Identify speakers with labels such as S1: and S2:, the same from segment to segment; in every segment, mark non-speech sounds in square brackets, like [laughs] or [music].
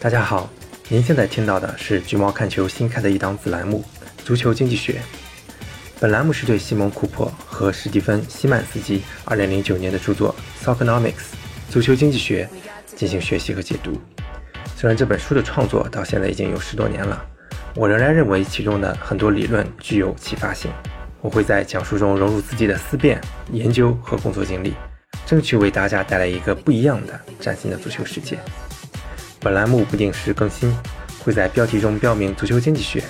S1: 大家好，您现在听到的是橘猫看球新开的一档子栏目《足球经济学》。本栏目是对西蒙·库珀和史蒂芬·西曼斯基2009年的著作《Soccernomics》足球经济学进行学习和解读。虽然这本书的创作到现在已经有十多年了，我仍然认为其中的很多理论具有启发性。我会在讲述中融入自己的思辨、研究和工作经历，争取为大家带来一个不一样的、崭新的足球世界。本栏目不定时更新，会在标题中标明“足球经济学”，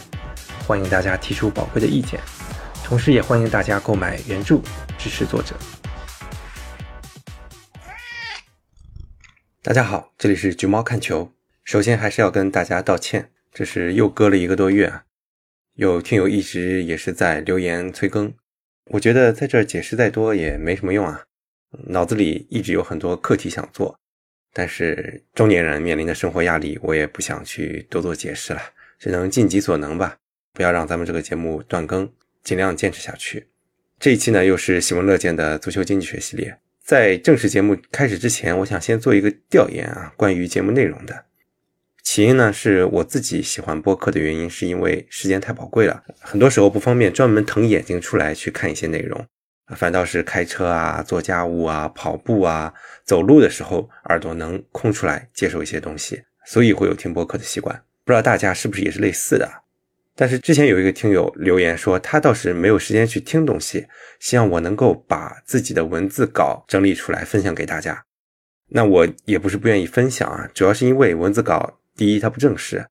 S1: 欢迎大家提出宝贵的意见，同时也欢迎大家购买原著支持作者。大家好，这里是橘猫看球。首先还是要跟大家道歉，这是又隔了一个多月啊，有听友一直也是在留言催更，我觉得在这解释再多也没什么用啊，脑子里一直有很多课题想做。但是中年人面临的生活压力，我也不想去多做解释了，只能尽己所能吧，不要让咱们这个节目断更，尽量坚持下去。这一期呢，又是喜闻乐见的足球经济学系列。在正式节目开始之前，我想先做一个调研啊，关于节目内容的。起因呢，是我自己喜欢播客的原因，是因为时间太宝贵了，很多时候不方便专门腾眼睛出来去看一些内容。反倒是开车啊、做家务啊、跑步啊、走路的时候，耳朵能空出来接受一些东西，所以会有听播客的习惯。不知道大家是不是也是类似的？但是之前有一个听友留言说，他倒是没有时间去听东西，希望我能够把自己的文字稿整理出来分享给大家。那我也不是不愿意分享啊，主要是因为文字稿，第一它不正式，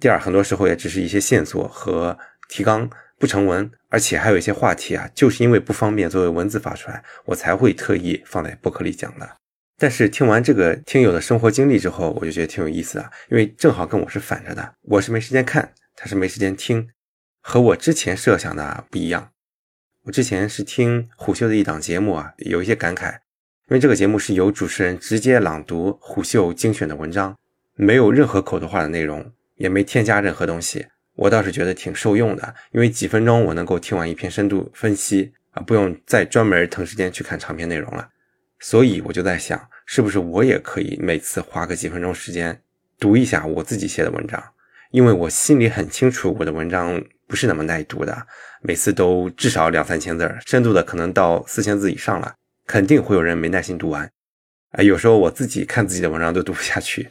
S1: 第二很多时候也只是一些线索和提纲。不成文，而且还有一些话题啊，就是因为不方便作为文字发出来，我才会特意放在博客里讲的。但是听完这个听友的生活经历之后，我就觉得挺有意思的，因为正好跟我是反着的，我是没时间看，他是没时间听，和我之前设想的不一样。我之前是听虎嗅的一档节目啊，有一些感慨，因为这个节目是由主持人直接朗读虎嗅精选的文章，没有任何口头化的内容，也没添加任何东西。我倒是觉得挺受用的，因为几分钟我能够听完一篇深度分析啊，不用再专门腾时间去看长篇内容了。所以我就在想，是不是我也可以每次花个几分钟时间读一下我自己写的文章？因为我心里很清楚，我的文章不是那么耐读的，每次都至少两三千字，深度的可能到四千字以上了，肯定会有人没耐心读完。啊，有时候我自己看自己的文章都读不下去。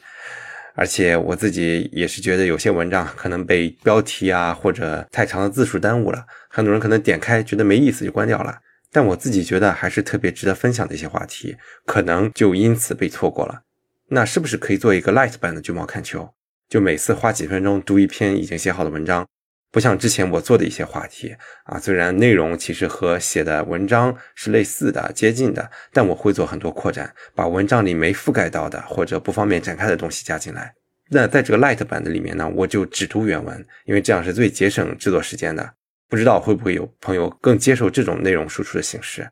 S1: 而且我自己也是觉得有些文章可能被标题啊或者太长的字数耽误了，很多人可能点开觉得没意思就关掉了。但我自己觉得还是特别值得分享的一些话题，可能就因此被错过了。那是不是可以做一个 light 版的橘猫看球？就每次花几分钟读一篇已经写好的文章，不像之前我做的一些话题啊，虽然内容其实和写的文章是类似的、接近的，但我会做很多扩展，把文章里没覆盖到的或者不方便展开的东西加进来。那在这个 light 版的里面呢，我就只读原文，因为这样是最节省制作时间的。不知道会不会有朋友更接受这种内容输出的形式？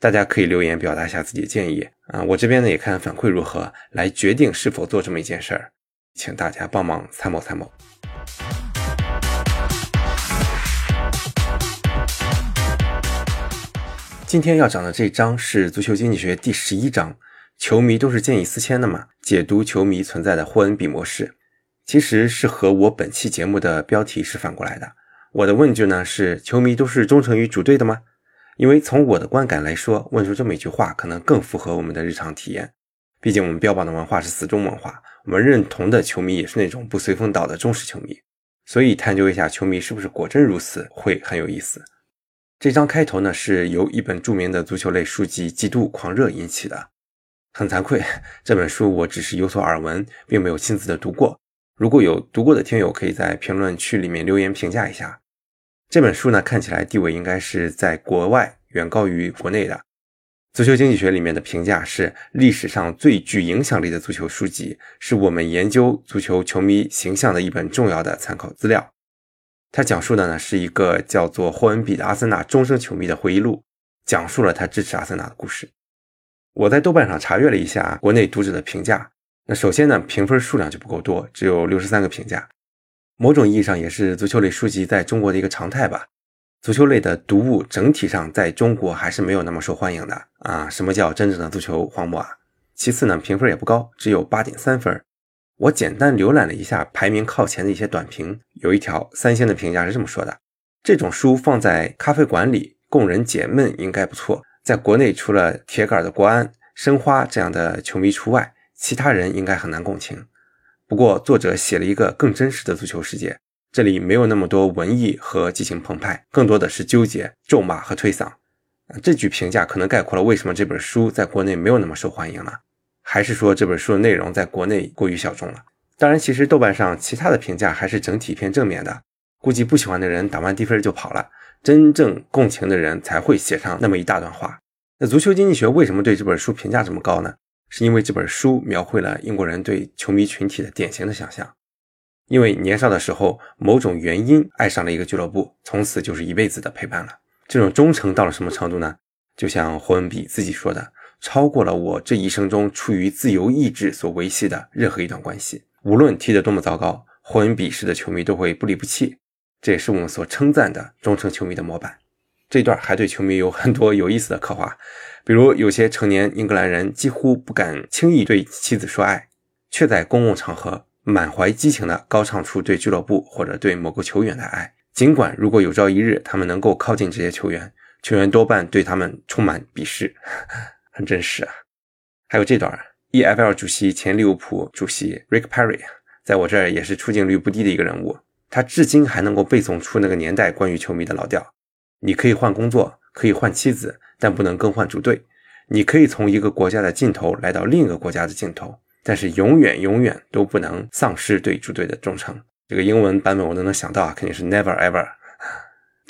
S1: 大家可以留言表达一下自己的建议啊，我这边呢也看反馈如何，来决定是否做这么一件事儿，请大家帮忙参谋参谋。今天要讲的这章是足球经济学第十一章。球迷都是见异思迁的嘛？解读球迷存在的霍恩比模式，其实是和我本期节目的标题是反过来的。我的问句呢是：球迷都是忠诚于主队的吗？因为从我的观感来说，问出这么一句话可能更符合我们的日常体验。毕竟我们标榜的文化是死忠文化，我们认同的球迷也是那种不随风倒的忠实球迷。所以探究一下球迷是不是果真如此，会很有意思。这张开头呢是由一本著名的足球类书籍《极度狂热》引起的。很惭愧，这本书我只是有所耳闻，并没有亲自的读过。如果有读过的听友，可以在评论区里面留言评价一下。这本书呢，看起来地位应该是在国外远高于国内的。足球经济学里面的评价是历史上最具影响力的足球书籍，是我们研究足球球迷形象的一本重要的参考资料。它讲述的呢是一个叫做霍恩比的阿森纳终生球迷的回忆录，讲述了他支持阿森纳的故事。我在豆瓣上查阅了一下国内读者的评价，那首先呢，评分数量就不够多，只有六十三个评价。某种意义上也是足球类书籍在中国的一个常态吧。足球类的读物整体上在中国还是没有那么受欢迎的啊。什么叫真正的足球荒漠啊？其次呢，评分也不高，只有八点三分。我简单浏览了一下排名靠前的一些短评，有一条三星的评价是这么说的：这种书放在咖啡馆里供人解闷应该不错。在国内，除了铁杆的国安、申花这样的球迷除外，其他人应该很难共情。不过，作者写了一个更真实的足球世界，这里没有那么多文艺和激情澎湃，更多的是纠结、咒骂和推搡。这句评价可能概括了为什么这本书在国内没有那么受欢迎了，还是说这本书的内容在国内过于小众了？当然，其实豆瓣上其他的评价还是整体偏正面的，估计不喜欢的人打完低分就跑了，真正共情的人才会写上那么一大段话。那足球经济学为什么对这本书评价这么高呢？是因为这本书描绘了英国人对球迷群体的典型的想象。因为年少的时候某种原因爱上了一个俱乐部，从此就是一辈子的陪伴了。这种忠诚到了什么程度呢？就像霍恩比自己说的，超过了我这一生中出于自由意志所维系的任何一段关系。无论踢得多么糟糕，霍恩比式的球迷都会不离不弃。这也是我们所称赞的忠诚球迷的模板。这段还对球迷有很多有意思的刻画，比如有些成年英格兰人几乎不敢轻易对妻子说爱，却在公共场合满怀激情地高唱出对俱乐部或者对某个球员的爱。尽管如果有朝一日他们能够靠近这些球员，球员多半对他们充满鄙视，很真实啊。还有这段，EFL 主席前利物浦主席 Rick Perry，在我这儿也是出镜率不低的一个人物，他至今还能够背诵出那个年代关于球迷的老调：你可以换工作，可以换妻子，但不能更换主队；你可以从一个国家的尽头来到另一个国家的尽头，但是永远永远都不能丧失对主队的忠诚。这个英文版本我都能想到啊，肯定是 never ever。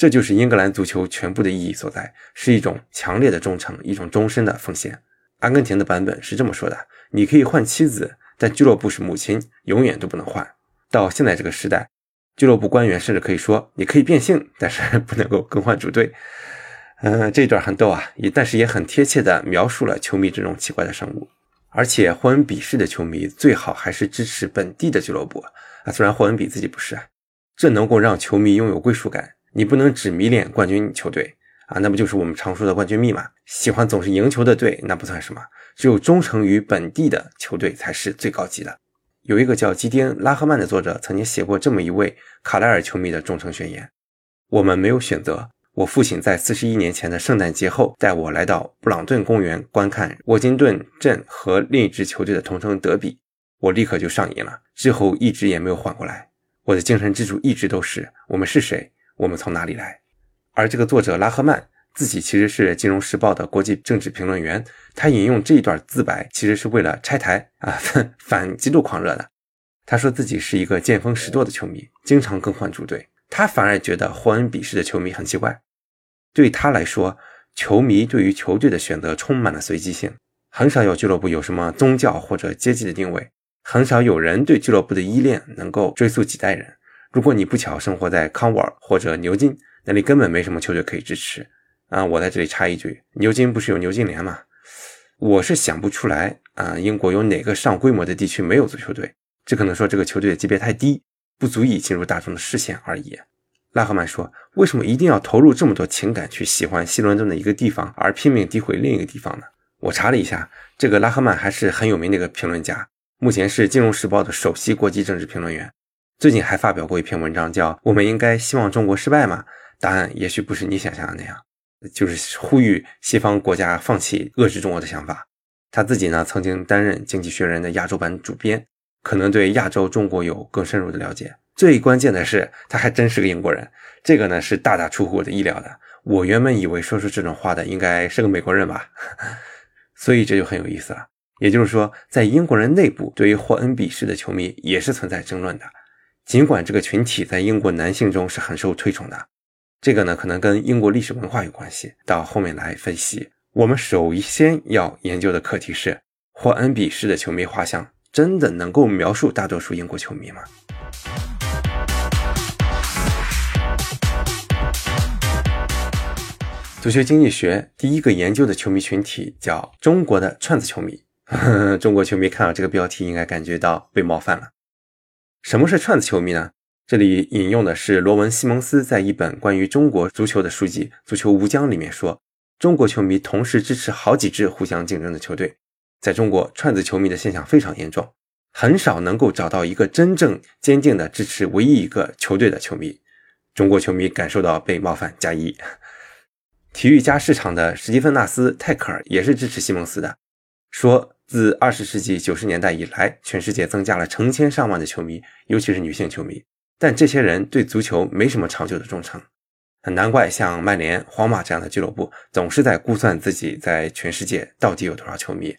S1: 这就是英格兰足球全部的意义所在，是一种强烈的忠诚，一种终身的奉献。阿根廷的版本是这么说的：你可以换妻子，但俱乐部是母亲，永远都不能换。到现在这个时代，俱乐部官员甚至可以说，你可以变性，但是 [laughs] 不能够更换主队。嗯，这段很逗啊，也但是也很贴切地描述了球迷这种奇怪的生物。而且霍恩比式的球迷最好还是支持本地的俱乐部。啊，虽然霍恩比自己不是，这能够让球迷拥有归属感。你不能只迷恋冠军球队啊，那不就是我们常说的冠军密码？喜欢总是赢球的队，那不算什么。只有忠诚于本地的球队才是最高级的。有一个叫基丁拉赫曼的作者曾经写过这么一位卡莱尔球迷的忠诚宣言：我们没有选择。我父亲在四十一年前的圣诞节后带我来到布朗顿公园观看沃金顿镇和另一支球队的同城德比。我立刻就上瘾了，之后一直也没有缓过来。我的精神支柱一直都是我们是谁，我们从哪里来。而这个作者拉赫曼自己其实是《金融时报》的国际政治评论员，他引用这一段自白，其实是为了拆台啊，反极度狂热的。他说自己是一个见风使舵的球迷，经常更换主队。他反而觉得霍恩比式的球迷很奇怪。对他来说，球迷对于球队的选择充满了随机性，很少有俱乐部有什么宗教或者阶级的定位。很少有人对俱乐部的依恋能够追溯几代人。如果你不巧生活在康沃尔或者牛津，那里根本没什么球队可以支持啊！我在这里插一句，牛津不是有牛津联吗？我是想不出来啊，英国有哪个上规模的地区没有足球队？这可能说这个球队的级别太低，不足以进入大众的视线而已。拉赫曼说：“为什么一定要投入这么多情感去喜欢西伦敦的一个地方，而拼命诋毁另一个地方呢？”我查了一下，这个拉赫曼还是很有名的一个评论家。目前是《金融时报》的首席国际政治评论员，最近还发表过一篇文章，叫《我们应该希望中国失败吗？答案也许不是你想象的那样，就是呼吁西方国家放弃遏制中国的想法。他自己呢，曾经担任《经济学人》的亚洲版主编，可能对亚洲中国有更深入的了解。最关键的是，他还真是个英国人，这个呢是大大出乎我的意料的。我原本以为说出这种话的应该是个美国人吧，[laughs] 所以这就很有意思了。也就是说，在英国人内部，对于霍恩比式的球迷也是存在争论的。尽管这个群体在英国男性中是很受推崇的，这个呢可能跟英国历史文化有关系。到后面来分析，我们首先要研究的课题是：霍恩比式的球迷画像真的能够描述大多数英国球迷吗？足球经济学第一个研究的球迷群体叫中国的串子球迷。[laughs] 中国球迷看到这个标题，应该感觉到被冒犯了。什么是串子球迷呢？这里引用的是罗文·西蒙斯在一本关于中国足球的书籍《足球无疆》里面说，中国球迷同时支持好几支互相竞争的球队。在中国，串子球迷的现象非常严重。很少能够找到一个真正坚定的支持唯一一个球队的球迷。中国球迷感受到被冒犯加一。体育加市场的史蒂芬纳斯泰克尔也是支持西蒙斯的，说自二十世纪九十年代以来，全世界增加了成千上万的球迷，尤其是女性球迷，但这些人对足球没什么长久的忠诚。很难怪像曼联、皇马这样的俱乐部总是在估算自己在全世界到底有多少球迷，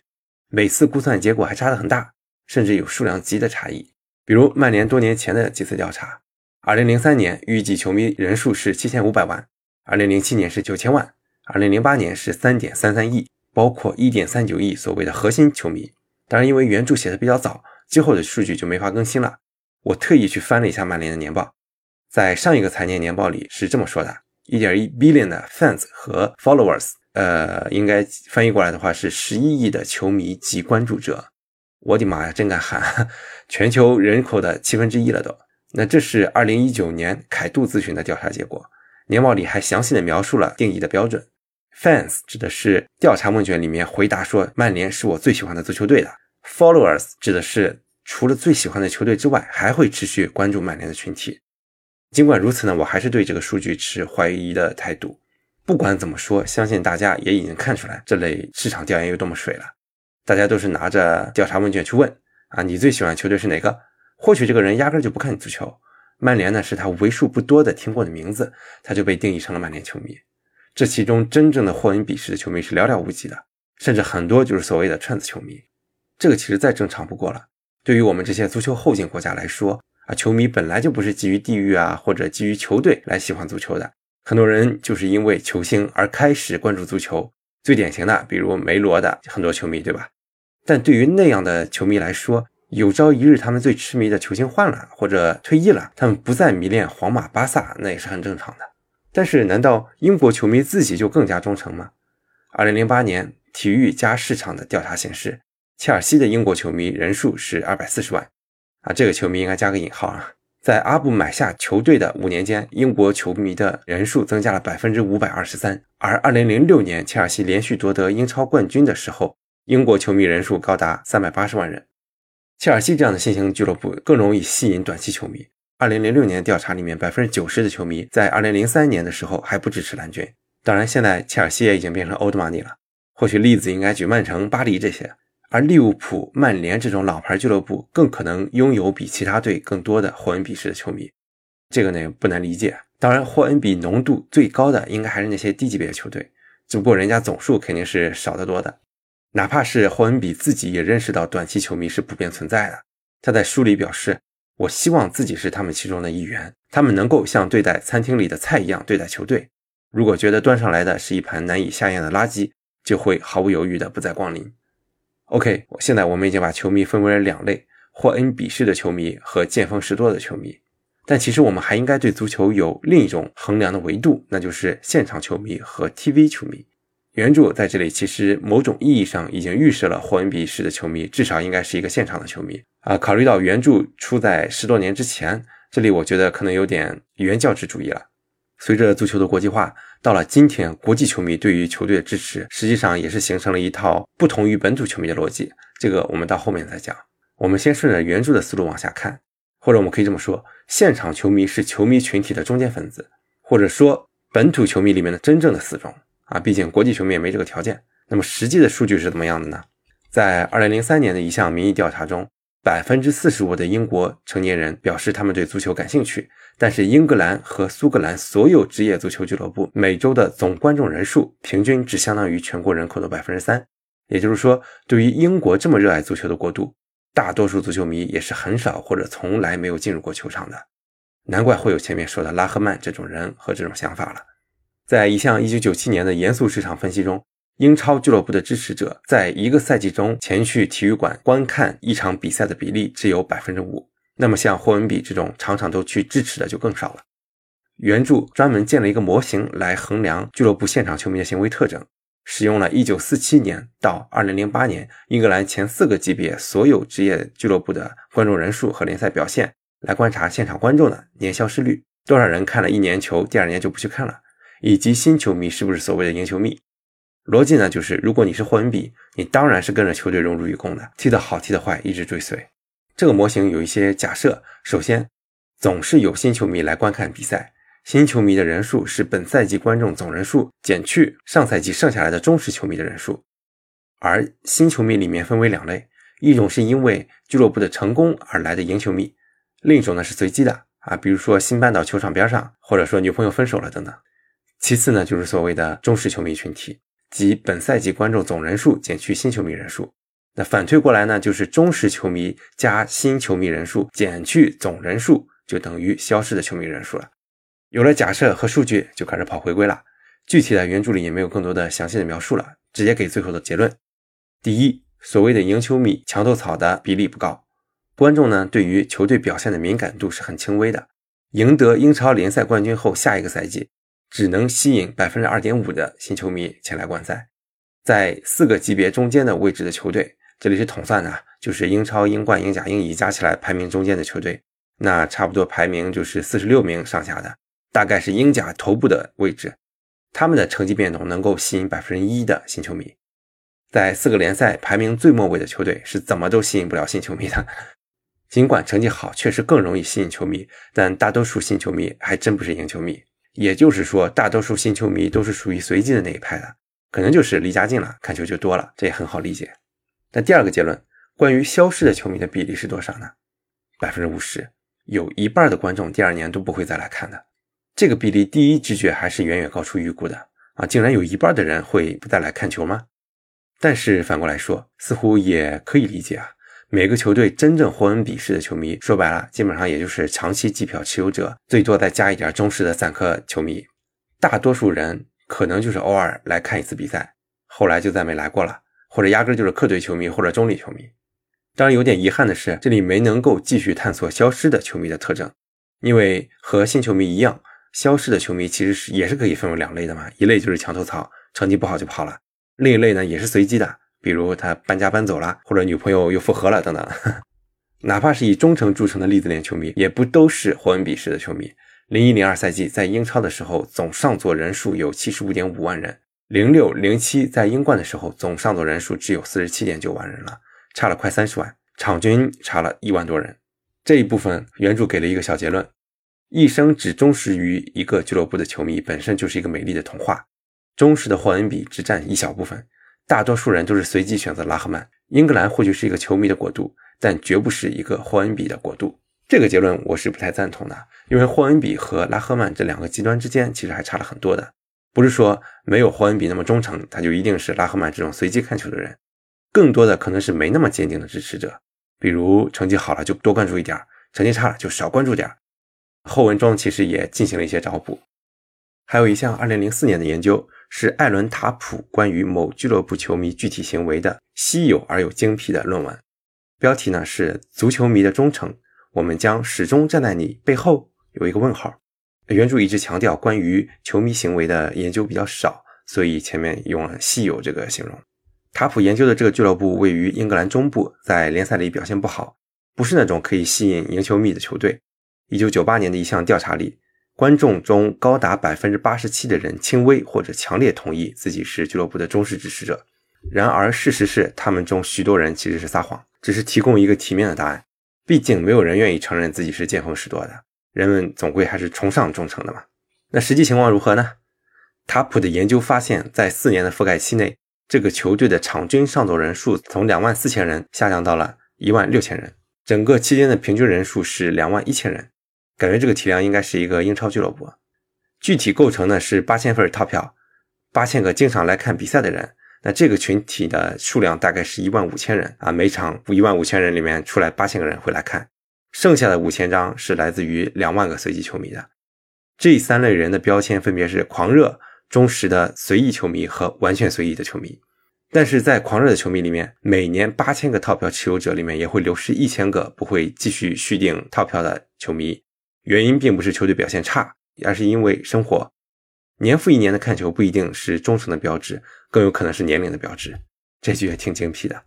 S1: 每次估算结果还差得很大，甚至有数量级的差异。比如曼联多年前的几次调查。二零零三年预计球迷人数是七千五百万，二零零七年是九千万，二零零八年是三点三三亿，包括一点三九亿所谓的核心球迷。当然，因为原著写的比较早，之后的数据就没法更新了。我特意去翻了一下曼联的年报，在上一个财年年报里是这么说的：一点一 billion 的 fans 和 followers，呃，应该翻译过来的话是十一亿的球迷及关注者。我的妈呀，真敢喊！[laughs] 全球人口的七分之一了都。那这是二零一九年凯度咨询的调查结果，年报里还详细的描述了定义的标准。Fans 指的是调查问卷里面回答说曼联是我最喜欢的足球队的，Followers 指的是除了最喜欢的球队之外，还会持续关注曼联的群体。尽管如此呢，我还是对这个数据持怀疑的态度。不管怎么说，相信大家也已经看出来这类市场调研有多么水了。大家都是拿着调查问卷去问啊，你最喜欢球队是哪个？或许这个人压根就不看足球，曼联呢是他为数不多的听过的名字，他就被定义成了曼联球迷。这其中真正的霍恩比式的球迷是寥寥无几的，甚至很多就是所谓的串子球迷。这个其实再正常不过了。对于我们这些足球后进国家来说啊，球迷本来就不是基于地域啊或者基于球队来喜欢足球的，很多人就是因为球星而开始关注足球。最典型的，比如梅罗的很多球迷，对吧？但对于那样的球迷来说，有朝一日，他们最痴迷的球星换了或者退役了，他们不再迷恋皇马、巴萨，那也是很正常的。但是，难道英国球迷自己就更加忠诚吗？二零零八年体育加市场的调查显示，切尔西的英国球迷人数是二百四十万啊，这个球迷应该加个引号啊。在阿布买下球队的五年间，英国球迷的人数增加了百分之五百二十三。而二零零六年切尔西连续夺得英超冠军的时候，英国球迷人数高达三百八十万人。切尔西这样的新型俱乐部更容易吸引短期球迷。二零零六年调查里面，百分之九十的球迷在二零零三年的时候还不支持蓝军。当然，现在切尔西也已经变成 old money 了。或许例子应该举曼城、巴黎这些，而利物浦、曼联这种老牌俱乐部更可能拥有比其他队更多的霍恩比式的球迷。这个呢不难理解。当然，霍恩比浓度最高的应该还是那些低级别的球队，只不过人家总数肯定是少得多的。哪怕是霍恩比自己也认识到短期球迷是普遍存在的。他在书里表示：“我希望自己是他们其中的一员，他们能够像对待餐厅里的菜一样对待球队。如果觉得端上来的是一盘难以下咽的垃圾，就会毫不犹豫地不再光临。” OK，现在我们已经把球迷分为了两类：霍恩比式的球迷和见风使舵的球迷。但其实我们还应该对足球有另一种衡量的维度，那就是现场球迷和 TV 球迷。原著在这里其实某种意义上已经预设了霍恩比式的球迷至少应该是一个现场的球迷啊。考虑到原著出在十多年之前，这里我觉得可能有点原教旨主义了。随着足球的国际化，到了今天，国际球迷对于球队的支持实际上也是形成了一套不同于本土球迷的逻辑。这个我们到后面再讲。我们先顺着原著的思路往下看，或者我们可以这么说：现场球迷是球迷群体的中间分子，或者说本土球迷里面的真正的死忠。啊，毕竟国际球迷也没这个条件。那么实际的数据是怎么样的呢？在二零零三年的一项民意调查中，百分之四十五的英国成年人表示他们对足球感兴趣，但是英格兰和苏格兰所有职业足球俱乐部每周的总观众人数平均只相当于全国人口的百分之三。也就是说，对于英国这么热爱足球的国度，大多数足球迷也是很少或者从来没有进入过球场的。难怪会有前面说的拉赫曼这种人和这种想法了。在一项1997年的严肃市场分析中，英超俱乐部的支持者在一个赛季中前去体育馆观看一场比赛的比例只有百分之五。那么像霍恩比这种场场都去支持的就更少了。原著专门建了一个模型来衡量俱乐部现场球迷的行为特征，使用了1947年到2008年英格兰前四个级别所有职业俱乐部的观众人数和联赛表现来观察现场观众的年消失率，多少人看了一年球，第二年就不去看了。以及新球迷是不是所谓的赢球迷？逻辑呢？就是如果你是霍恩比，你当然是跟着球队荣辱与共的，踢得好，踢得坏，一直追随。这个模型有一些假设，首先，总是有新球迷来观看比赛，新球迷的人数是本赛季观众总人数减去上赛季剩下来的忠实球迷的人数，而新球迷里面分为两类，一种是因为俱乐部的成功而来的赢球迷，另一种呢是随机的啊，比如说新搬到球场边上，或者说女朋友分手了等等。其次呢，就是所谓的忠实球迷群体，即本赛季观众总人数减去新球迷人数。那反推过来呢，就是忠实球迷加新球迷人数减去总人数，就等于消失的球迷人数了。有了假设和数据，就开始跑回归了。具体的原著里也没有更多的详细的描述了，直接给最后的结论：第一，所谓的赢球迷墙头草的比例不高，观众呢对于球队表现的敏感度是很轻微的。赢得英超联赛冠军后，下一个赛季只能吸引百分之二点五的新球迷前来观赛，在四个级别中间的位置的球队。这里是统算的，就是英超、英冠、英甲、英乙加起来排名中间的球队，那差不多排名就是四十六名上下的，大概是英甲头部的位置。他们的成绩变动能够吸引百分之一的新球迷，在四个联赛排名最末位的球队是怎么都吸引不了新球迷的。尽管成绩好确实更容易吸引球迷，但大多数新球迷还真不是赢球迷。也就是说，大多数新球迷都是属于随机的那一派的，可能就是离家近了，看球就多了，这也很好理解。那第二个结论，关于消失的球迷的比例是多少呢？百分之五十，有一半的观众第二年都不会再来看的。这个比例第一直觉还是远远高出预估的啊！竟然有一半的人会不再来看球吗？但是反过来说，似乎也可以理解啊。每个球队真正霍恩比式的球迷，说白了，基本上也就是长期季票持有者，最多再加一点忠实的散客球迷。大多数人可能就是偶尔来看一次比赛，后来就再没来过了。或者压根就是客队球迷或者中立球迷。当然有点遗憾的是，这里没能够继续探索消失的球迷的特征，因为和新球迷一样，消失的球迷其实是也是可以分为两类的嘛。一类就是墙头草，成绩不好就跑了；另一类呢也是随机的，比如他搬家搬走了，或者女朋友又复合了等等。[laughs] 哪怕是以忠诚著称的利兹联球迷，也不都是霍恩比式的球迷。零一零二赛季在英超的时候，总上座人数有七十五点五万人。零六零七在英冠的时候，总上座人数只有四十七点九万人了，差了快三十万，场均差了一万多人。这一部分原著给了一个小结论：一生只忠实于一个俱乐部的球迷本身就是一个美丽的童话。忠实的霍恩比只占一小部分，大多数人都是随机选择拉赫曼。英格兰或许是一个球迷的国度，但绝不是一个霍恩比的国度。这个结论我是不太赞同的，因为霍恩比和拉赫曼这两个极端之间其实还差了很多的。不是说没有霍恩比那么忠诚，他就一定是拉赫曼这种随机看球的人，更多的可能是没那么坚定的支持者，比如成绩好了就多关注一点，成绩差了就少关注点。后文中其实也进行了一些找补，还有一项2004年的研究是艾伦塔普关于某俱乐部球迷具体行为的稀有而又精辟的论文，标题呢是足球迷的忠诚，我们将始终站在你背后，有一个问号。原著一直强调关于球迷行为的研究比较少，所以前面用了“稀有”这个形容。塔普研究的这个俱乐部位于英格兰中部，在联赛里表现不好，不是那种可以吸引赢球迷的球队。一九九八年的一项调查里，观众中高达百分之八十七的人轻微或者强烈同意自己是俱乐部的忠实支持者。然而，事实是他们中许多人其实是撒谎，只是提供一个体面的答案。毕竟，没有人愿意承认自己是见风使舵的。人们总归还是崇尚忠诚的嘛。那实际情况如何呢？塔普的研究发现，在四年的覆盖期内，这个球队的场均上座人数从两万四千人下降到了一万六千人，整个期间的平均人数是两万一千人。感觉这个体量应该是一个英超俱乐部。具体构成呢是八千份套票，八千个经常来看比赛的人。那这个群体的数量大概是一万五千人啊，每场一万五千人里面出来八千个人会来看。剩下的五千张是来自于两万个随机球迷的，这三类人的标签分别是狂热、忠实的随意球迷和完全随意的球迷。但是在狂热的球迷里面，每年八千个套票持有者里面也会流失一千个不会继续续订套票的球迷。原因并不是球队表现差，而是因为生活。年复一年的看球不一定是忠诚的标志，更有可能是年龄的标志。这句也挺精辟的。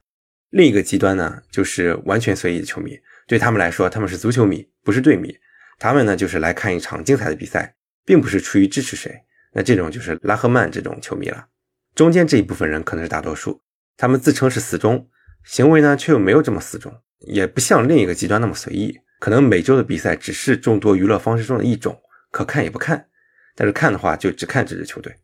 S1: 另一个极端呢，就是完全随意的球迷。对他们来说，他们是足球迷，不是队迷。他们呢，就是来看一场精彩的比赛，并不是出于支持谁。那这种就是拉赫曼这种球迷了。中间这一部分人可能是大多数，他们自称是死忠，行为呢却又没有这么死忠，也不像另一个极端那么随意。可能每周的比赛只是众多娱乐方式中的一种，可看也不看，但是看的话就只看这支球队。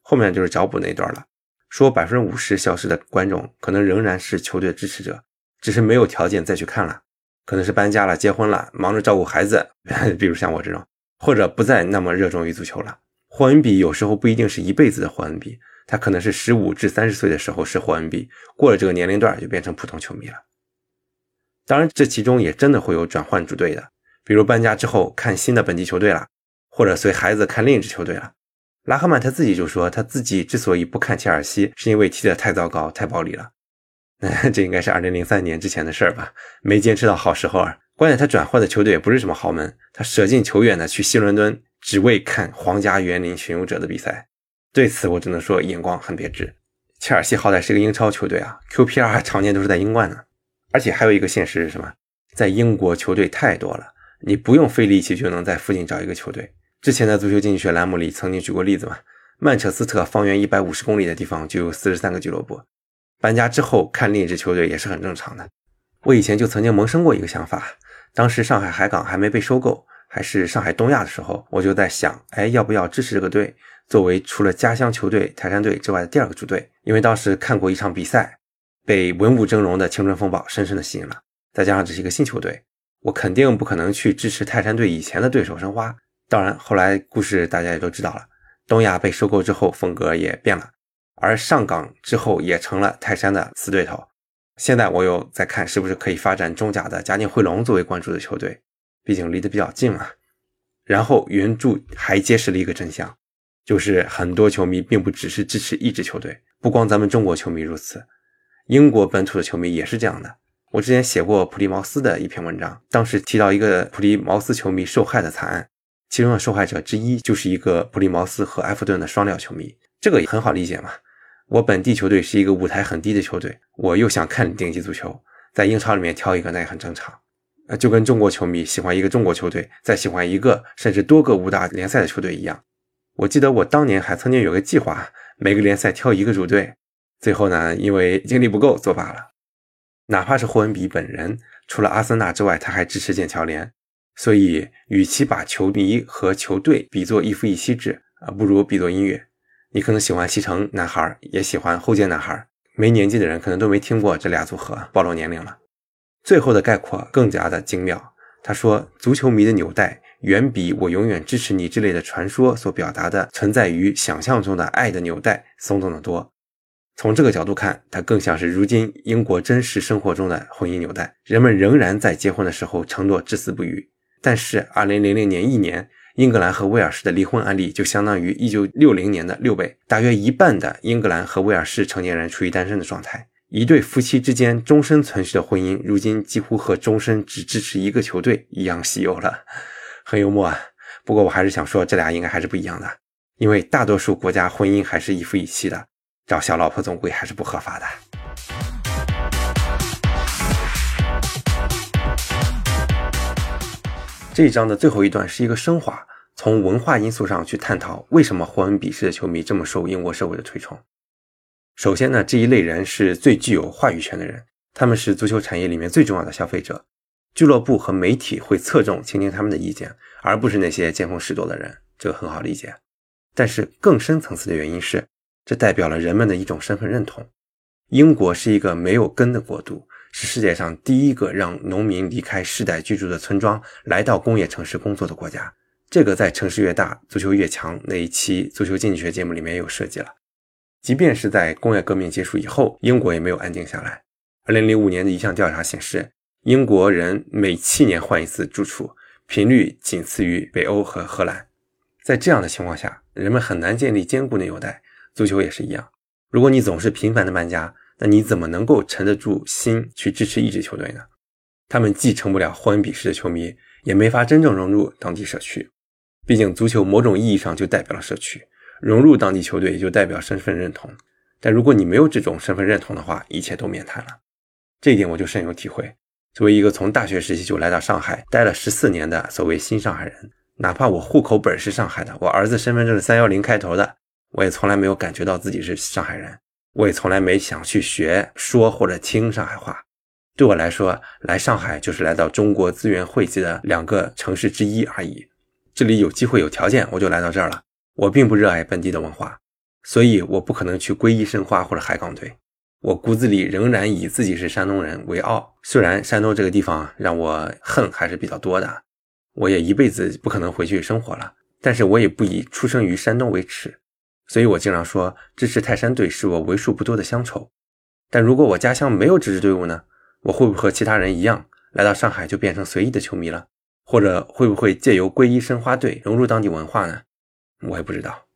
S1: 后面就是找补那一段了，说百分之五十消失的观众可能仍然是球队的支持者，只是没有条件再去看了，可能是搬家了、结婚了、忙着照顾孩子，[laughs] 比如像我这种，或者不再那么热衷于足球了。霍恩比有时候不一定是一辈子的霍恩比，他可能是十五至三十岁的时候是霍恩比，过了这个年龄段就变成普通球迷了。当然，这其中也真的会有转换主队的，比如搬家之后看新的本地球队了，或者随孩子看另一支球队了。拉赫曼他自己就说，他自己之所以不看切尔西，是因为踢得太糟糕、太暴力了。那 [laughs] 这应该是二零零三年之前的事儿吧，没坚持到好时候啊。关键他转换的球队也不是什么豪门，他舍近求远的去西伦敦。只为看皇家园林巡游者的比赛，对此我只能说眼光很别致。切尔西好歹是个英超球队啊，QPR 常年都是在英冠呢。而且还有一个现实是什么？在英国球队太多了，你不用费力气就能在附近找一个球队。之前的足球经济学栏目里曾经举过例子嘛，曼彻斯特方圆一百五十公里的地方就有四十三个俱乐部。搬家之后看另一支球队也是很正常的。我以前就曾经萌生过一个想法，当时上海海港还没被收购。还是上海东亚的时候，我就在想，哎，要不要支持这个队，作为除了家乡球队泰山队之外的第二个主队？因为当时看过一场比赛，被文武争荣的青春风暴深深的吸引了。再加上这是一个新球队，我肯定不可能去支持泰山队以前的对手申花。当然，后来故事大家也都知道了，东亚被收购之后，风格也变了，而上港之后也成了泰山的死对头。现在我又在看，是不是可以发展中甲的嘉定汇龙作为关注的球队。毕竟离得比较近嘛，然后原著还揭示了一个真相，就是很多球迷并不只是支持一支球队，不光咱们中国球迷如此，英国本土的球迷也是这样的。我之前写过普利茅斯的一篇文章，当时提到一个普利茅斯球迷受害的惨案，其中的受害者之一就是一个普利茅斯和埃弗顿的双料球迷。这个也很好理解嘛，我本地球队是一个舞台很低的球队，我又想看顶级足球，在英超里面挑一个那也很正常。呃，就跟中国球迷喜欢一个中国球队，再喜欢一个甚至多个五大联赛的球队一样。我记得我当年还曾经有个计划，每个联赛挑一个主队，最后呢，因为精力不够作罢了。哪怕是霍恩比本人，除了阿森纳之外，他还支持剑桥联。所以，与其把球迷和球队比作一夫一妻制啊，不如比作音乐。你可能喜欢西城男孩，也喜欢后街男孩，没年纪的人可能都没听过这俩组合，暴露年龄了。最后的概括更加的精妙。他说：“足球迷的纽带远比我永远支持你之类的传说所表达的存在于想象中的爱的纽带松动得多。从这个角度看，它更像是如今英国真实生活中的婚姻纽带。人们仍然在结婚的时候承诺至死不渝。但是，二零零零年一年，英格兰和威尔士的离婚案例就相当于一九六零年的六倍，大约一半的英格兰和威尔士成年人处于单身的状态。”一对夫妻之间终身存续的婚姻，如今几乎和终身只支持一个球队一样稀有了，很幽默啊。不过我还是想说，这俩应该还是不一样的，因为大多数国家婚姻还是一夫一妻的，找小老婆总归还是不合法的。这一章的最后一段是一个升华，从文化因素上去探讨为什么霍恩比式的球迷这么受英国社会的推崇。首先呢，这一类人是最具有话语权的人，他们是足球产业里面最重要的消费者，俱乐部和媒体会侧重倾听他们的意见，而不是那些见风使舵的人，这个很好理解。但是更深层次的原因是，这代表了人们的一种身份认同。英国是一个没有根的国度，是世界上第一个让农民离开世代居住的村庄，来到工业城市工作的国家。这个在城市越大，足球越强那一期足球经济学节目里面也有涉及了。即便是在工业革命结束以后，英国也没有安静下来。二零零五年的一项调查显示，英国人每七年换一次住处，频率仅次于北欧和荷兰。在这样的情况下，人们很难建立坚固的纽带。足球也是一样，如果你总是频繁的搬家，那你怎么能够沉得住心去支持一支球队呢？他们既成不了霍恩比式的球迷，也没法真正融入当地社区。毕竟，足球某种意义上就代表了社区。融入当地球队也就代表身份认同，但如果你没有这种身份认同的话，一切都免谈了。这一点我就深有体会。作为一个从大学时期就来到上海待了十四年的所谓新上海人，哪怕我户口本是上海的，我儿子身份证是三幺零开头的，我也从来没有感觉到自己是上海人。我也从来没想去学说或者听上海话。对我来说，来上海就是来到中国资源汇集的两个城市之一而已。这里有机会有条件，我就来到这儿了。我并不热爱本地的文化，所以我不可能去皈依申花或者海港队。我骨子里仍然以自己是山东人为傲，虽然山东这个地方让我恨还是比较多的，我也一辈子不可能回去生活了。但是我也不以出生于山东为耻，所以我经常说支持泰山队是我为数不多的乡愁。但如果我家乡没有这支队伍呢？我会不会和其他人一样来到上海就变成随意的球迷了？或者会不会借由皈依申花队融入当地文化呢？我也不知道。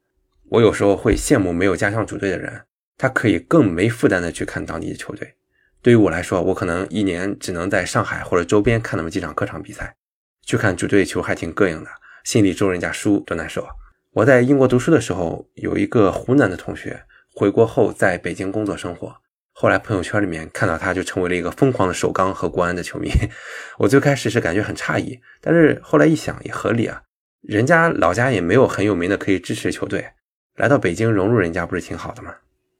S1: 我有时候会羡慕没有家乡主队的人。他可以更没负担的去看当地的球队。对于我来说，我可能一年只能在上海或者周边看那么几场客场比赛，去看主队球还挺膈应的，心里咒人家输多难受。我在英国读书的时候，有一个湖南的同学，回国后在北京工作生活，后来朋友圈里面看到他就成为了一个疯狂的首钢和国安的球迷。[laughs] 我最开始是感觉很诧异，但是后来一想也合理啊，人家老家也没有很有名的可以支持球队，来到北京融入人家不是挺好的吗？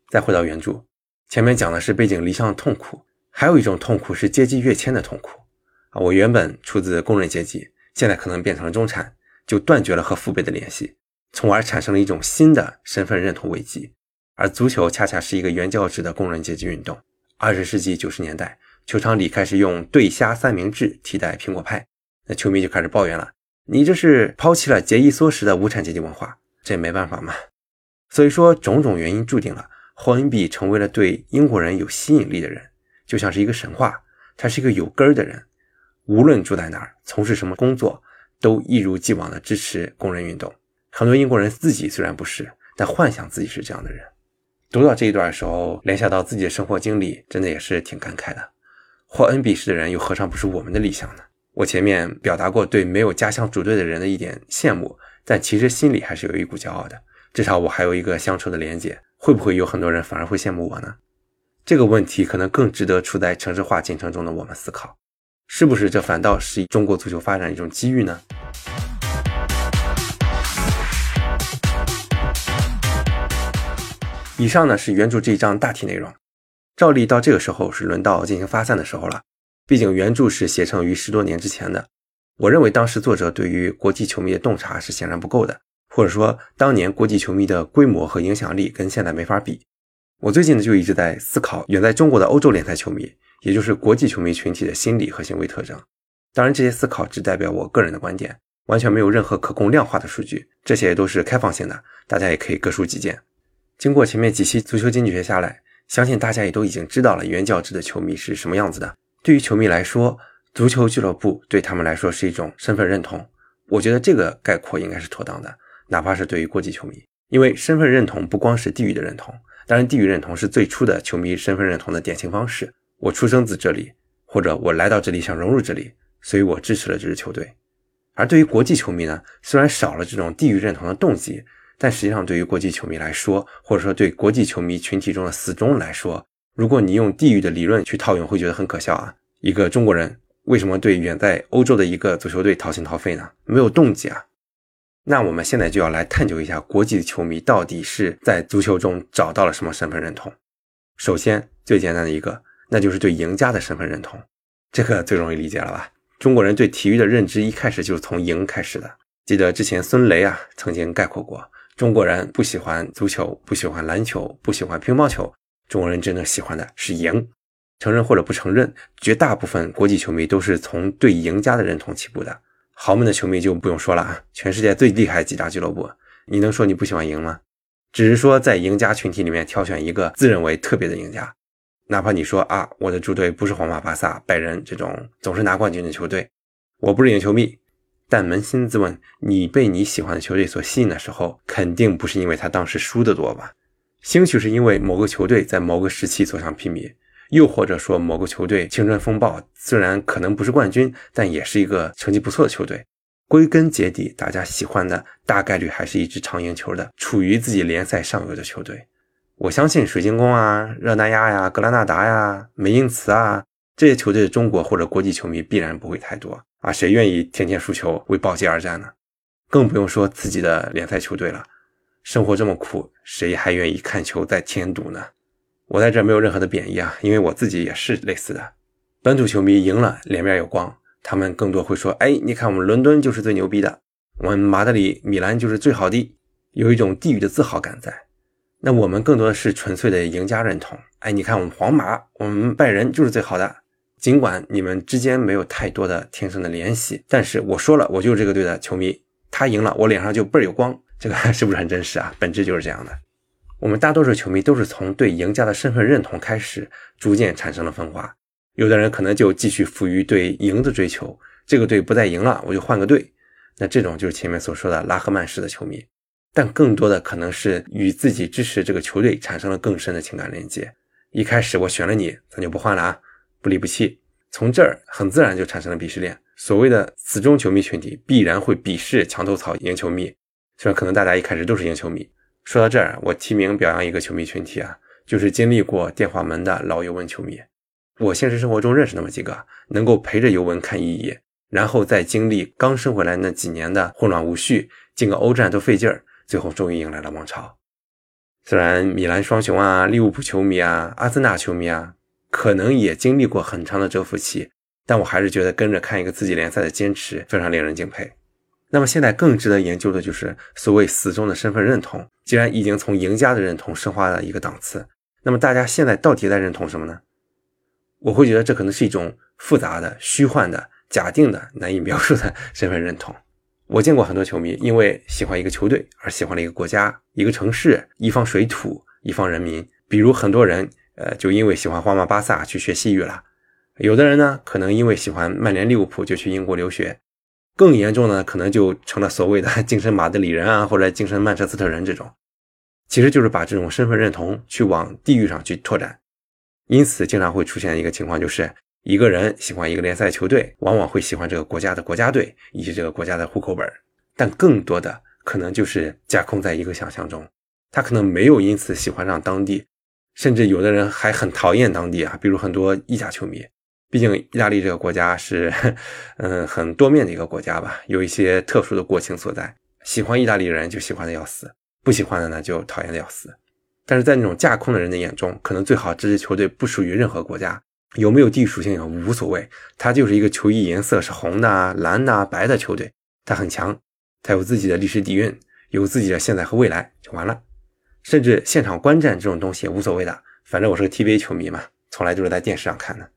S1: 再回到原著，前面讲的是背井离乡的痛苦，还有一种痛苦是阶级跃迁的痛苦啊！我原本出自工人阶级，现在可能变成了中产，就断绝了和父辈的联系，从而产生了一种新的身份认同危机。而足球恰恰是一个原教旨的工人阶级运动。二十世纪九十年代，球场里开始用对虾三明治替代苹果派，那球迷就开始抱怨了：“你这是抛弃了节衣缩食的无产阶级文化。”这也没办法嘛。所以说，种种原因注定了。霍恩比成为了对英国人有吸引力的人，就像是一个神话。他是一个有根儿的人，无论住在哪儿，从事什么工作，都一如既往的支持工人运动。很多英国人自己虽然不是，但幻想自己是这样的人。读到这一段的时候，联想到自己的生活经历，真的也是挺感慨的。霍恩比式的人又何尝不是我们的理想呢？我前面表达过对没有家乡主队的人的一点羡慕，但其实心里还是有一股骄傲的。至少我还有一个乡愁的连结。会不会有很多人反而会羡慕我呢？这个问题可能更值得处在城市化进程中的我们思考，是不是这反倒是中国足球发展一种机遇呢？以上呢是原著这一章大体内容。照例到这个时候是轮到进行发散的时候了，毕竟原著是写成于十多年之前的，我认为当时作者对于国际球迷的洞察是显然不够的。或者说，当年国际球迷的规模和影响力跟现在没法比。我最近呢就一直在思考远在中国的欧洲联赛球迷，也就是国际球迷群体的心理和行为特征。当然，这些思考只代表我个人的观点，完全没有任何可供量化的数据。这些都是开放性的，大家也可以各抒己见。经过前面几期足球经济学下来，相信大家也都已经知道了原教旨的球迷是什么样子的。对于球迷来说，足球俱乐部对他们来说是一种身份认同。我觉得这个概括应该是妥当的。哪怕是对于国际球迷，因为身份认同不光是地域的认同，当然地域认同是最初的球迷身份认同的典型方式。我出生自这里，或者我来到这里想融入这里，所以我支持了这支球队。而对于国际球迷呢，虽然少了这种地域认同的动机，但实际上对于国际球迷来说，或者说对国际球迷群体中的死忠来说，如果你用地域的理论去套用，会觉得很可笑啊！一个中国人为什么对远在欧洲的一个足球队掏心掏肺呢？没有动机啊！那我们现在就要来探究一下国际的球迷到底是在足球中找到了什么身份认同。首先，最简单的一个，那就是对赢家的身份认同，这个最容易理解了吧？中国人对体育的认知一开始就是从赢开始的。记得之前孙雷啊曾经概括过，中国人不喜欢足球，不喜欢篮球，不喜欢乒乓球，中国人真正喜欢的是赢。承认或者不承认，绝大部分国际球迷都是从对赢家的认同起步的。豪门的球迷就不用说了啊，全世界最厉害几大俱乐部，你能说你不喜欢赢吗？只是说在赢家群体里面挑选一个自认为特别的赢家，哪怕你说啊，我的主队不是皇马、巴萨、拜仁这种总是拿冠军的球队，我不是赢球迷，但扪心自问，你被你喜欢的球队所吸引的时候，肯定不是因为他当时输的多吧？兴许是因为某个球队在某个时期所向披靡。又或者说，某个球队青春风暴，虽然可能不是冠军，但也是一个成绩不错的球队。归根结底，大家喜欢的大概率还是一支常赢球的、处于自己联赛上游的球队。我相信水晶宫啊、热那亚呀、格拉纳达呀、美因茨啊这些球队的中国或者国际球迷必然不会太多啊。谁愿意天天输球为保级而战呢？更不用说自己的联赛球队了。生活这么苦，谁还愿意看球再添堵呢？我在这没有任何的贬义啊，因为我自己也是类似的。本土球迷赢了，脸面有光，他们更多会说：“哎，你看我们伦敦就是最牛逼的，我们马德里、米兰就是最好的，有一种地域的自豪感在。”那我们更多的是纯粹的赢家认同。哎，你看我们皇马，我们拜仁就是最好的。尽管你们之间没有太多的天生的联系，但是我说了，我就是这个队的球迷，他赢了，我脸上就倍儿有光。这个是不是很真实啊？本质就是这样的。我们大多数球迷都是从对赢家的身份认同开始，逐渐产生了分化。有的人可能就继续富于对赢的追求，这个队不再赢了，我就换个队。那这种就是前面所说的拉赫曼式的球迷。但更多的可能是与自己支持这个球队产生了更深的情感连接。一开始我选了你，咱就不换了啊，不离不弃。从这儿很自然就产生了鄙视链。所谓的死忠球迷群体必然会鄙视墙头草赢球迷，虽然可能大家一开始都是赢球迷。说到这儿，我提名表扬一个球迷群体啊，就是经历过电话门的老尤文球迷。我现实生活中认识那么几个，能够陪着尤文看一眼，然后再经历刚升回来那几年的混乱无序，进个欧战都费劲儿。最后终于迎来了王朝。虽然米兰双雄啊、利物浦球迷啊、阿森纳球迷啊，可能也经历过很长的蛰伏期，但我还是觉得跟着看一个自己联赛的坚持非常令人敬佩。那么现在更值得研究的就是所谓死忠的身份认同，既然已经从赢家的认同升华了一个档次，那么大家现在到底在认同什么呢？我会觉得这可能是一种复杂的、虚幻的、假定的、难以描述的身份认同。我见过很多球迷因为喜欢一个球队而喜欢了一个国家、一个城市、一方水土、一方人民。比如很多人，呃，就因为喜欢皇马、巴萨去学西语了；有的人呢，可能因为喜欢曼联、利物浦就去英国留学；更严重的，可能就成了所谓的 [laughs] 精神马德里人啊，或者精神曼彻斯特人这种。其实就是把这种身份认同去往地域上去拓展，因此经常会出现一个情况，就是。一个人喜欢一个联赛球队，往往会喜欢这个国家的国家队以及这个国家的户口本但更多的可能就是架空在一个想象中，他可能没有因此喜欢上当地，甚至有的人还很讨厌当地啊，比如很多意甲球迷。毕竟意大利这个国家是，嗯，很多面的一个国家吧，有一些特殊的国情所在。喜欢意大利人就喜欢的要死，不喜欢的呢就讨厌的要死。但是在那种架空的人的眼中，可能最好这支球队不属于任何国家。有没有地域属性也无所谓，它就是一个球衣颜色是红的、蓝的、白的球队，它很强，它有自己的历史底蕴，有自己的现在和未来，就完了。甚至现场观战这种东西也无所谓的，反正我是个 TV 球迷嘛，从来都是在电视上看的。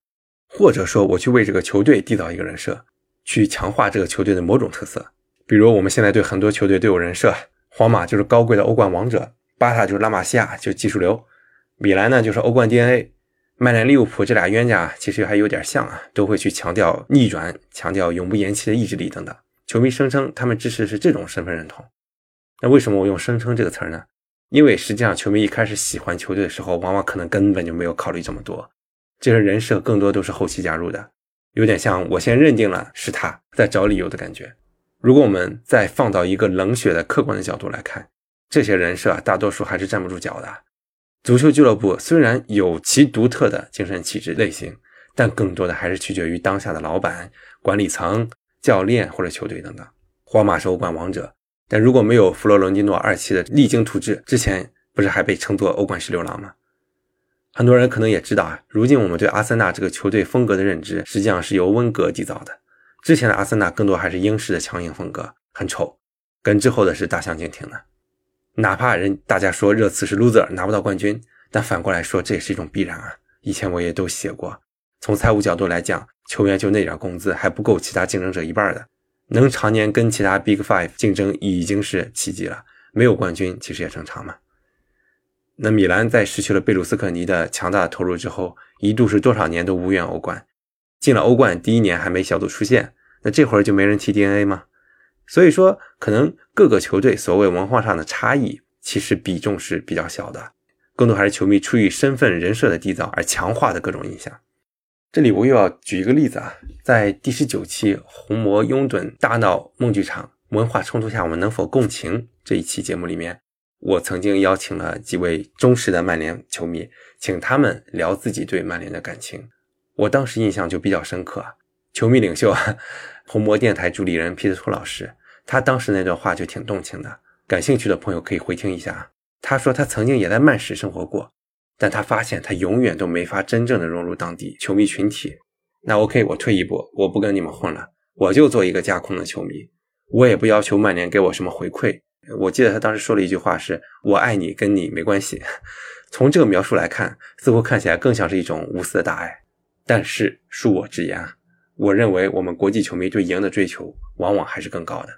S1: 或者说，我去为这个球队缔造一个人设，去强化这个球队的某种特色。比如我们现在对很多球队都有人设，皇马就是高贵的欧冠王者，巴萨就是拉玛西亚，就技术流，米兰呢就是欧冠 DNA。曼联、利物浦这俩冤家其实还有点像啊，都会去强调逆转，强调永不言弃的意志力等等。球迷声称他们支持是这种身份认同。那为什么我用“声称”这个词儿呢？因为实际上球迷一开始喜欢球队的时候，往往可能根本就没有考虑这么多，这些人设更多都是后期加入的，有点像我先认定了是他，在找理由的感觉。如果我们再放到一个冷血的客观的角度来看，这些人设大多数还是站不住脚的。足球俱乐部虽然有其独特的精神气质类型，但更多的还是取决于当下的老板、管理层、教练或者球队等等。皇马是欧冠王者，但如果没有弗洛伦蒂诺二期的励精图治，之前不是还被称作欧冠十六郎吗？很多人可能也知道啊，如今我们对阿森纳这个球队风格的认知，实际上是由温格缔造的。之前的阿森纳更多还是英式的强硬风格，很丑，跟之后的是大相径庭的。哪怕人大家说热刺是 loser 拿不到冠军，但反过来说这也是一种必然啊。以前我也都写过，从财务角度来讲，球员就那点工资还不够其他竞争者一半的，能常年跟其他 Big Five 竞争已经是奇迹了。没有冠军其实也正常嘛。那米兰在失去了贝鲁斯科尼的强大的投入之后，一度是多少年都无缘欧冠，进了欧冠第一年还没小组出线，那这会儿就没人提 DNA 吗？所以说，可能各个球队所谓文化上的差异，其实比重是比较小的，更多还是球迷出于身份人设的缔造而强化的各种印象。这里我又要举一个例子啊，在第十九期红魔拥趸大闹梦剧场文化冲突下，我们能否共情这一期节目里面，我曾经邀请了几位忠实的曼联球迷，请他们聊自己对曼联的感情。我当时印象就比较深刻，球迷领袖啊。红魔电台主理人皮特托老师，他当时那段话就挺动情的。感兴趣的朋友可以回听一下。他说他曾经也在曼市生活过，但他发现他永远都没法真正的融入当地球迷群体。那 OK，我退一步，我不跟你们混了，我就做一个架空的球迷，我也不要求曼联给我什么回馈。我记得他当时说了一句话是：“我爱你，跟你没关系。[laughs] ”从这个描述来看，似乎看起来更像是一种无私的大爱。但是恕我直言啊，我认为我们国际球迷对赢的追求往往还是更高的。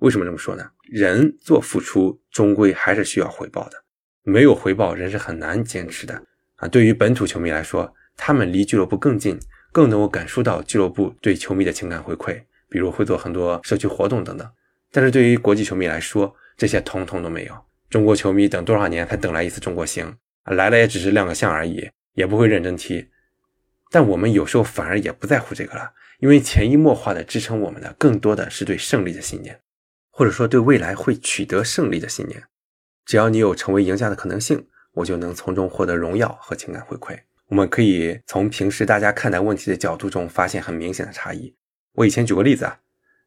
S1: 为什么这么说呢？人做付出，终归还是需要回报的。没有回报，人是很难坚持的啊。对于本土球迷来说，他们离俱乐部更近，更能够感受到俱乐部对球迷的情感回馈，比如会做很多社区活动等等。但是对于国际球迷来说，这些通通都没有。中国球迷等多少年才等来一次中国行？来了也只是亮个相而已，也不会认真踢。但我们有时候反而也不在乎这个了，因为潜移默化的支撑我们的，更多的是对胜利的信念，或者说对未来会取得胜利的信念。只要你有成为赢家的可能性，我就能从中获得荣耀和情感回馈。我们可以从平时大家看待问题的角度中发现很明显的差异。我以前举过例子啊，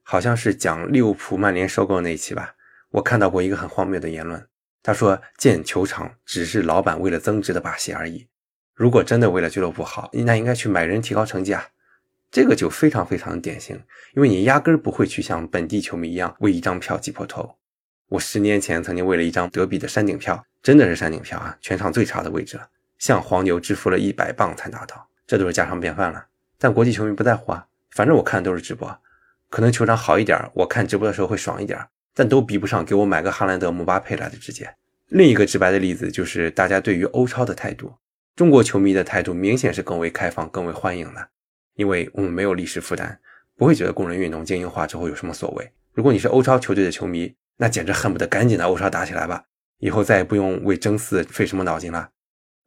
S1: 好像是讲利物浦曼联收购那一期吧，我看到过一个很荒谬的言论，他说建球场只是老板为了增值的把戏而已。如果真的为了俱乐部好，那应该去买人提高成绩啊，这个就非常非常的典型，因为你压根儿不会去像本地球迷一样为一张票挤破头。我十年前曾经为了一张德比的山顶票，真的是山顶票啊，全场最差的位置了，向黄牛支付了一百磅才拿到，这都是家常便饭了。但国际球迷不在乎啊，反正我看的都是直播，可能球场好一点，我看直播的时候会爽一点，但都比不上给我买个哈兰德、姆巴佩来的直接。另一个直白的例子就是大家对于欧超的态度，中国球迷的态度明显是更为开放、更为欢迎的，因为我们没有历史负担，不会觉得工人运动精英化之后有什么所谓。如果你是欧超球队的球迷，那简直恨不得赶紧的欧超打起来吧，以后再也不用为争四费什么脑筋了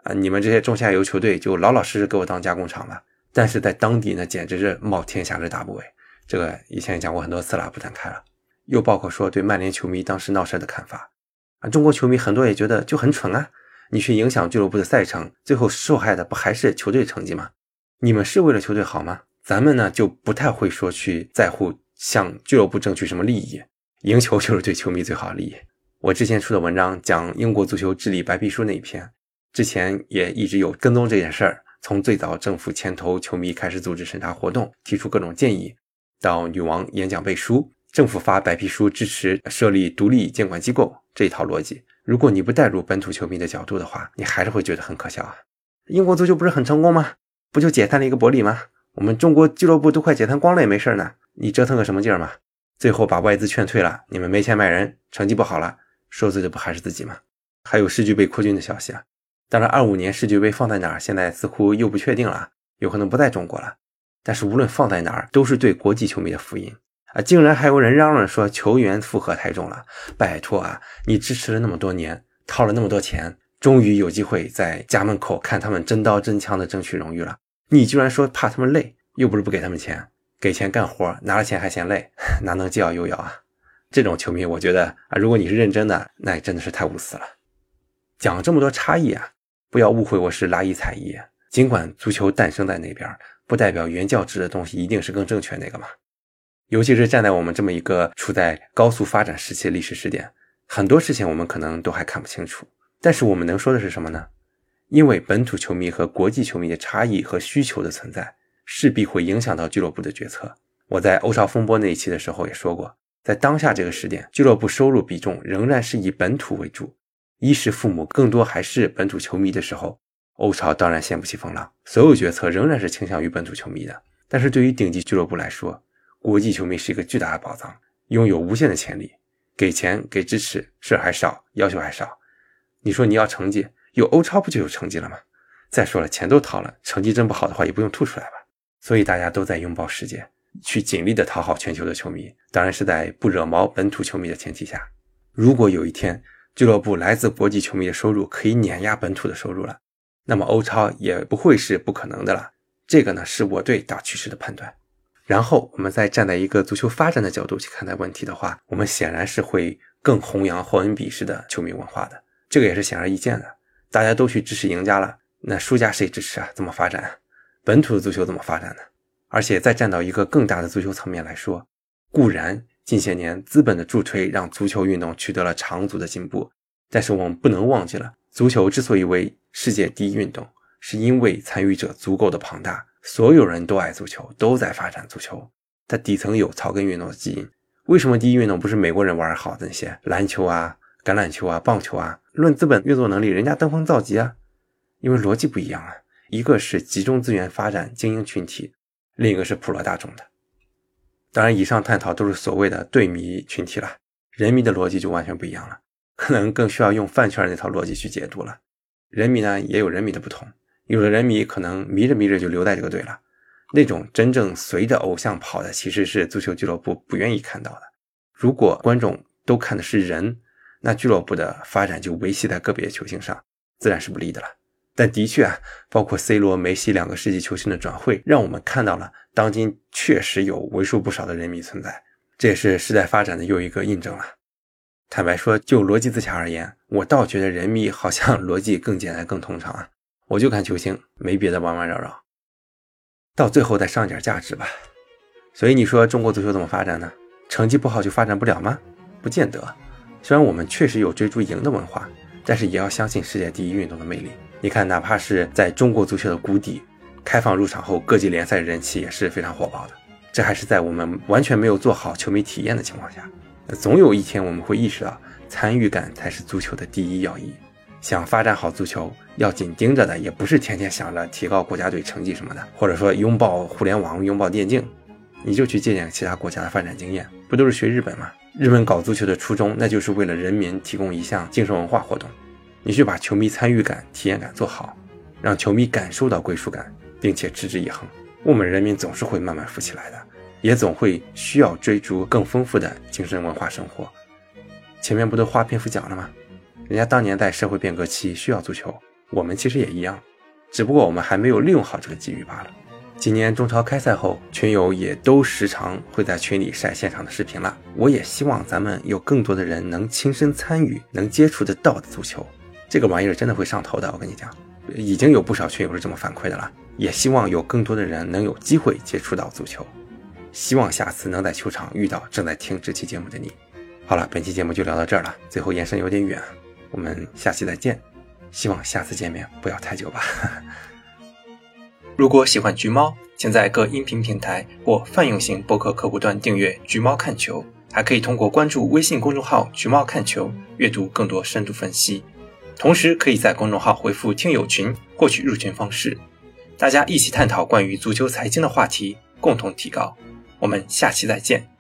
S1: 啊！你们这些中下游球队就老老实实给我当加工厂吧。但是在当地那简直是冒天下之大不韪。这个以前也讲过很多次了，不展开了。又包括说对曼联球迷当时闹事的看法啊，中国球迷很多也觉得就很蠢啊，你去影响俱乐部的赛程，最后受害的不还是球队成绩吗？你们是为了球队好吗？咱们呢就不太会说去在乎向俱乐部争取什么利益。赢球就是对球迷最好的利益。我之前出的文章讲英国足球治理白皮书那一篇，之前也一直有跟踪这件事儿。从最早政府牵头球迷开始组织审查活动，提出各种建议，到女王演讲背书，政府发白皮书支持设立独立监管机构这一套逻辑，如果你不带入本土球迷的角度的话，你还是会觉得很可笑啊。英国足球不是很成功吗？不就解散了一个伯利吗？我们中国俱乐部都快解散光了也没事呢，你折腾个什么劲儿嘛？最后把外资劝退了，你们没钱买人，成绩不好了，受罪的不还是自己吗？还有世俱杯扩军的消息啊！当然，二五年世俱杯放在哪儿，现在似乎又不确定了，有可能不在中国了。但是无论放在哪儿，都是对国际球迷的福音啊！竟然还有人嚷嚷说球员负荷太重了，拜托啊！你支持了那么多年，掏了那么多钱，终于有机会在家门口看他们真刀真枪的争取荣誉了，你居然说怕他们累，又不是不给他们钱。给钱干活，拿了钱还嫌累，[laughs] 哪能既要又要啊？这种球迷，我觉得啊，如果你是认真的，那真的是太无私了。讲这么多差异啊，不要误会我是拉一踩一。尽管足球诞生在那边，不代表原教旨的东西一定是更正确那个嘛。尤其是站在我们这么一个处在高速发展时期的历史时点，很多事情我们可能都还看不清楚。但是我们能说的是什么呢？因为本土球迷和国际球迷的差异和需求的存在。势必会影响到俱乐部的决策。我在欧超风波那一期的时候也说过，在当下这个时点，俱乐部收入比重仍然是以本土为主，衣食父母更多还是本土球迷的时候，欧超当然掀不起风浪，所有决策仍然是倾向于本土球迷的。但是对于顶级俱乐部来说，国际球迷是一个巨大的宝藏，拥有无限的潜力。给钱给支持，事儿还少，要求还少。你说你要成绩，有欧超不就有成绩了吗？再说了，钱都掏了，成绩真不好的话，也不用吐出来吧。所以大家都在拥抱世界，去尽力的讨好全球的球迷，当然是在不惹毛本土球迷的前提下。如果有一天俱乐部来自国际球迷的收入可以碾压本土的收入了，那么欧超也不会是不可能的了。这个呢是我对大趋势的判断。然后我们再站在一个足球发展的角度去看待问题的话，我们显然是会更弘扬霍恩比式的球迷文化的，这个也是显而易见的。大家都去支持赢家了，那输家谁支持啊？怎么发展？本土的足球怎么发展呢？而且再站到一个更大的足球层面来说，固然近些年资本的助推让足球运动取得了长足的进步，但是我们不能忘记了，足球之所以为世界第一运动，是因为参与者足够的庞大，所有人都爱足球，都在发展足球。它底层有草根运动的基因。为什么第一运动不是美国人玩好的那些篮球啊、橄榄球啊、棒球啊？论资本运作能力，人家登峰造极啊。因为逻辑不一样啊，一个是集中资源发展精英群体，另一个是普罗大众的。当然，以上探讨都是所谓的对迷群体了，人迷的逻辑就完全不一样了，可能更需要用饭圈那套逻辑去解读了。人迷呢也有人迷的不同，有的人迷可能迷着迷着就留在这个队了，那种真正随着偶像跑的，其实是足球俱乐部不愿意看到的。如果观众都看的是人，那俱乐部的发展就维系在个别球星上，自然是不利的了。但的确啊，包括 C 罗、梅西两个世纪球星的转会，让我们看到了当今确实有为数不少的人迷存在，这也是时代发展的又一个印证了。坦白说，就逻辑自洽而言，我倒觉得人迷好像 [laughs] 逻辑更简单、更通畅啊。我就看球星，没别的弯弯绕绕，到最后再上点价值吧。所以你说中国足球怎么发展呢？成绩不好就发展不了吗？不见得。虽然我们确实有追逐赢的文化，但是也要相信世界第一运动的魅力。你看，哪怕是在中国足球的谷底，开放入场后，各级联赛人气也是非常火爆的。这还是在我们完全没有做好球迷体验的情况下。总有一天我们会意识到，参与感才是足球的第一要义。想发展好足球，要紧盯着的也不是天天想着提高国家队成绩什么的，或者说拥抱互联网、拥抱电竞，你就去借鉴其他国家的发展经验，不都是学日本吗？日本搞足球的初衷，那就是为了人民提供一项精神文化活动。你去把球迷参与感、体验感做好，让球迷感受到归属感，并且持之以恒，我们人民总是会慢慢富起来的，也总会需要追逐更丰富的精神文化生活。前面不都花篇幅讲了吗？人家当年在社会变革期需要足球，我们其实也一样，只不过我们还没有利用好这个机遇罢了。今年中超开赛后，群友也都时常会在群里晒现场的视频了。我也希望咱们有更多的人能亲身参与，能接触得到的足球。这个玩意儿真的会上头的，我跟你讲，已经有不少群友是这么反馈的了。也希望有更多的人能有机会接触到足球，希望下次能在球场遇到正在听这期节目的你。好了，本期节目就聊到这儿了，最后延伸有点远，我们下期再见。希望下次见面不要太久吧。如果喜欢橘猫，请在各音频平台或泛用型博客客户端订阅橘猫看球，还可以通过关注微信公众号橘猫看球阅读更多深度分析。同时，可以在公众号回复“听友群”获取入群方式，大家一起探讨关于足球财经的话题，共同提高。我们下期再见。